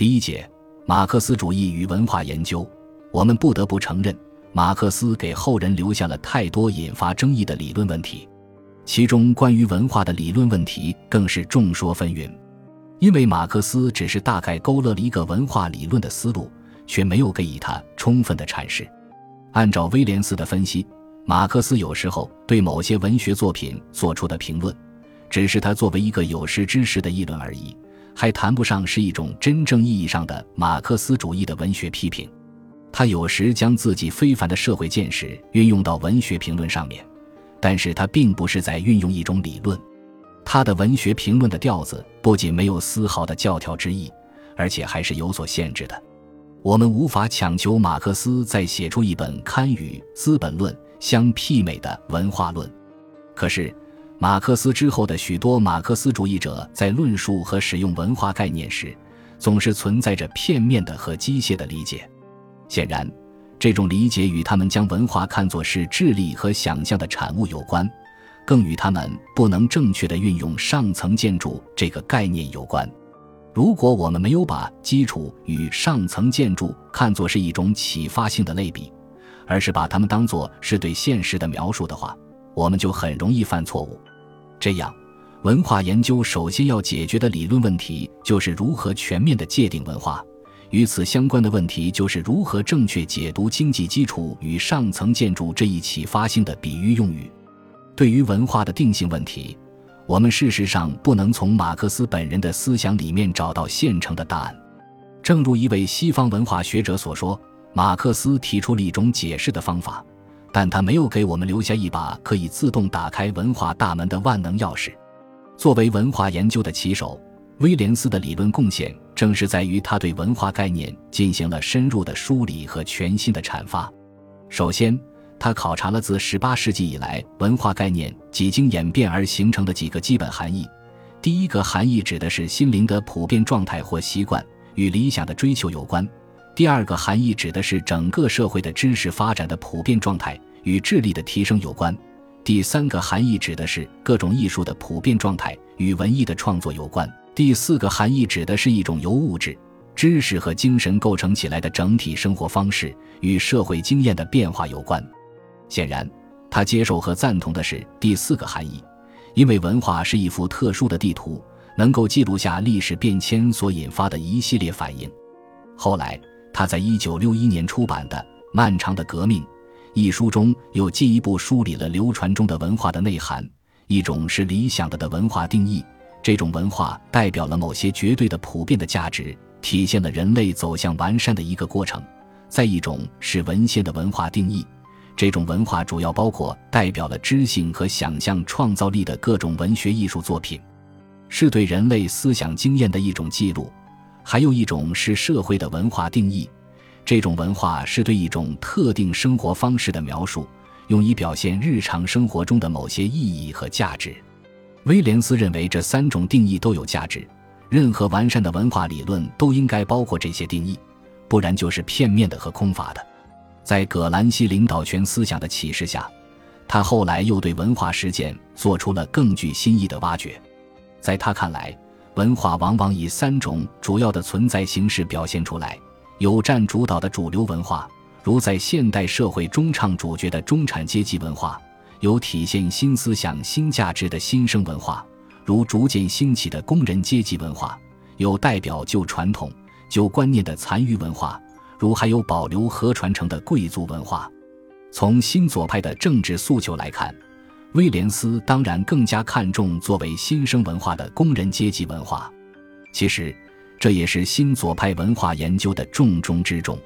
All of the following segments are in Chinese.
第一节，马克思主义与文化研究。我们不得不承认，马克思给后人留下了太多引发争议的理论问题，其中关于文化的理论问题更是众说纷纭。因为马克思只是大概勾勒了一个文化理论的思路，却没有给予他充分的阐释。按照威廉斯的分析，马克思有时候对某些文学作品做出的评论，只是他作为一个有识之士的议论而已，还谈不上是一种真正意义上的马克思主义的文学批评。他有时将自己非凡的社会见识运用到文学评论上面，但是他并不是在运用一种理论。他的文学评论的调子不仅没有丝毫的教条之意，而且还是有所限制的。我们无法强求马克思再写出一本堪与《资本论》相媲美的文化论。可是，马克思之后的许多马克思主义者在论述和使用文化概念时，总是存在着片面的和机械的理解。显然，这种理解与他们将文化看作是智力和想象的产物有关。更与他们不能正确的运用上层建筑这个概念有关。如果我们没有把基础与上层建筑看作是一种启发性的类比，而是把它们当作是对现实的描述的话，我们就很容易犯错误。这样，文化研究首先要解决的理论问题就是如何全面的界定文化，与此相关的问题就是如何正确解读经济基础与上层建筑这一启发性的比喻用语。对于文化的定性问题，我们事实上不能从马克思本人的思想里面找到现成的答案。正如一位西方文化学者所说，马克思提出了一种解释的方法，但他没有给我们留下一把可以自动打开文化大门的万能钥匙。作为文化研究的旗手，威廉斯的理论贡献正是在于他对文化概念进行了深入的梳理和全新的阐发。首先，他考察了自18世纪以来文化概念几经演变而形成的几个基本含义。第一个含义指的是心灵的普遍状态或习惯，与理想的追求有关；第二个含义指的是整个社会的知识发展的普遍状态，与智力的提升有关；第三个含义指的是各种艺术的普遍状态，与文艺的创作有关；第四个含义指的是一种由物质、知识和精神构成起来的整体生活方式，与社会经验的变化有关。显然，他接受和赞同的是第四个含义，因为文化是一幅特殊的地图，能够记录下历史变迁所引发的一系列反应。后来，他在一九六一年出版的《漫长的革命》一书中，又进一步梳理了流传中的文化的内涵：一种是理想的的文化定义，这种文化代表了某些绝对的普遍的价值，体现了人类走向完善的一个过程；再一种是文献的文化定义。这种文化主要包括代表了知性和想象创造力的各种文学艺术作品，是对人类思想经验的一种记录；还有一种是社会的文化定义，这种文化是对一种特定生活方式的描述，用以表现日常生活中的某些意义和价值。威廉斯认为这三种定义都有价值，任何完善的文化理论都应该包括这些定义，不然就是片面的和空乏的。在葛兰西领导权思想的启示下，他后来又对文化实践做出了更具新意的挖掘。在他看来，文化往往以三种主要的存在形式表现出来：有占主导的主流文化，如在现代社会中唱主角的中产阶级文化；有体现新思想、新价值的新生文化，如逐渐兴起的工人阶级文化；有代表旧传统、旧观念的残余文化。如还有保留和传承的贵族文化，从新左派的政治诉求来看，威廉斯当然更加看重作为新生文化的工人阶级文化。其实，这也是新左派文化研究的重中之重。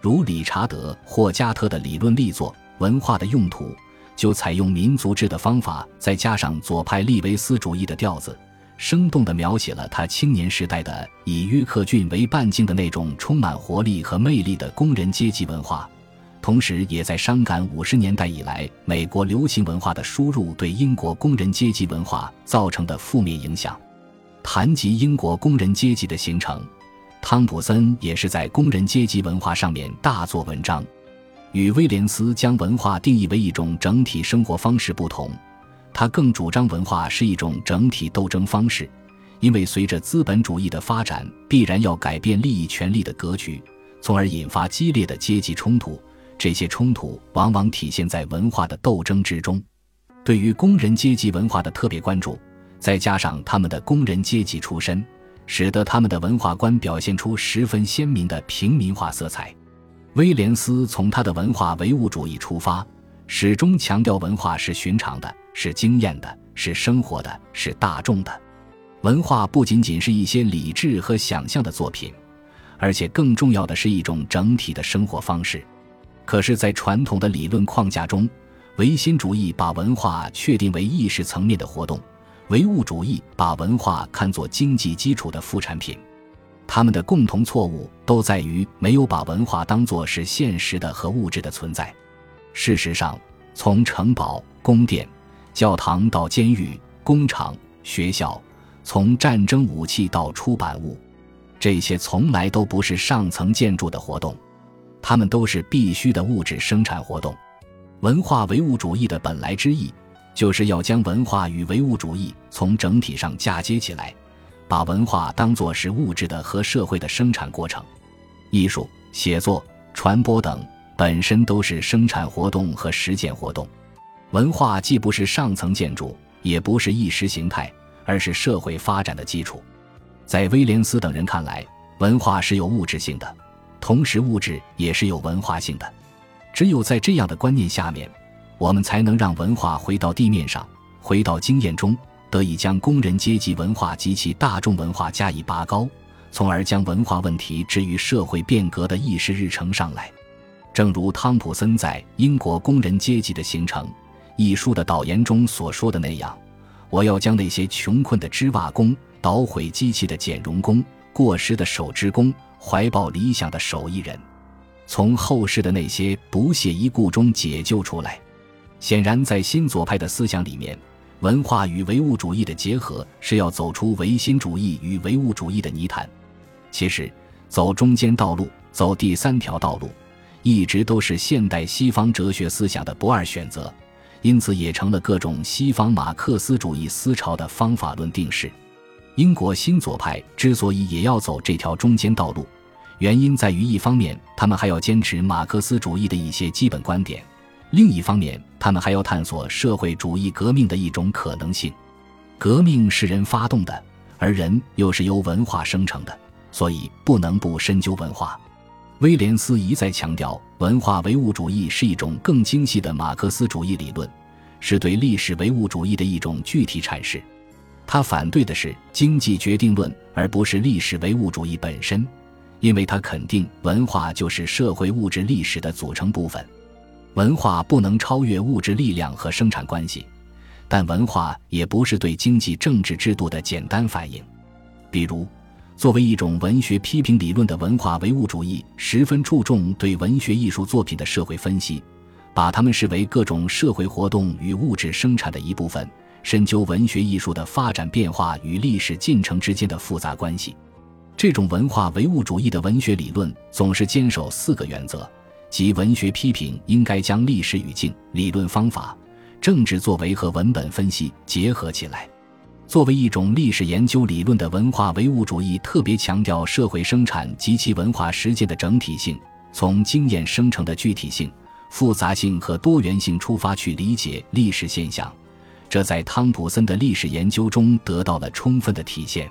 如理查德·霍加特的理论力作《文化的用途》，就采用民族志的方法，再加上左派利维斯主义的调子。生动地描写了他青年时代的以约克郡为半径的那种充满活力和魅力的工人阶级文化，同时也在伤感五十年代以来美国流行文化的输入对英国工人阶级文化造成的负面影响。谈及英国工人阶级的形成，汤普森也是在工人阶级文化上面大做文章。与威廉斯将文化定义为一种整体生活方式不同。他更主张文化是一种整体斗争方式，因为随着资本主义的发展，必然要改变利益权力的格局，从而引发激烈的阶级冲突。这些冲突往往体现在文化的斗争之中。对于工人阶级文化的特别关注，再加上他们的工人阶级出身，使得他们的文化观表现出十分鲜明的平民化色彩。威廉斯从他的文化唯物主义出发，始终强调文化是寻常的，是经验的，是生活的，是大众的。文化不仅仅是一些理智和想象的作品，而且更重要的是一种整体的生活方式。可是，在传统的理论框架中，唯心主义把文化确定为意识层面的活动，唯物主义把文化看作经济基础的副产品。他们的共同错误都在于没有把文化当作是现实的和物质的存在。事实上，从城堡、宫殿、教堂到监狱、工厂、学校，从战争武器到出版物，这些从来都不是上层建筑的活动，它们都是必须的物质生产活动。文化唯物主义的本来之意，就是要将文化与唯物主义从整体上嫁接起来，把文化当作是物质的和社会的生产过程。艺术、写作、传播等本身都是生产活动和实践活动。文化既不是上层建筑，也不是意识形态，而是社会发展的基础。在威廉斯等人看来，文化是有物质性的，同时物质也是有文化性的。只有在这样的观念下面，我们才能让文化回到地面上，回到经验中，得以将工人阶级文化及其大众文化加以拔高，从而将文化问题置于社会变革的议事日程上来。正如汤普森在《英国工人阶级的形成》一书的导言中所说的那样：“我要将那些穷困的织袜工、捣毁机器的剪绒工、过时的手织工、怀抱理想的手艺人。”从后世的那些不屑一顾中解救出来。显然，在新左派的思想里面，文化与唯物主义的结合是要走出唯心主义与唯物主义的泥潭。其实，走中间道路，走第三条道路，一直都是现代西方哲学思想的不二选择，因此也成了各种西方马克思主义思潮的方法论定式。英国新左派之所以也要走这条中间道路。原因在于，一方面他们还要坚持马克思主义的一些基本观点，另一方面他们还要探索社会主义革命的一种可能性。革命是人发动的，而人又是由文化生成的，所以不能不深究文化。威廉斯一再强调，文化唯物主义是一种更精细的马克思主义理论，是对历史唯物主义的一种具体阐释。他反对的是经济决定论，而不是历史唯物主义本身。因为他肯定文化就是社会物质历史的组成部分，文化不能超越物质力量和生产关系，但文化也不是对经济政治制度的简单反应。比如，作为一种文学批评理论的文化唯物主义，十分注重对文学艺术作品的社会分析，把它们视为各种社会活动与物质生产的一部分，深究文学艺术的发展变化与历史进程之间的复杂关系。这种文化唯物主义的文学理论总是坚守四个原则，即文学批评应该将历史语境、理论方法、政治作为和文本分析结合起来。作为一种历史研究理论的文化唯物主义，特别强调社会生产及其文化实践的整体性，从经验生成的具体性、复杂性和多元性出发去理解历史现象，这在汤普森的历史研究中得到了充分的体现。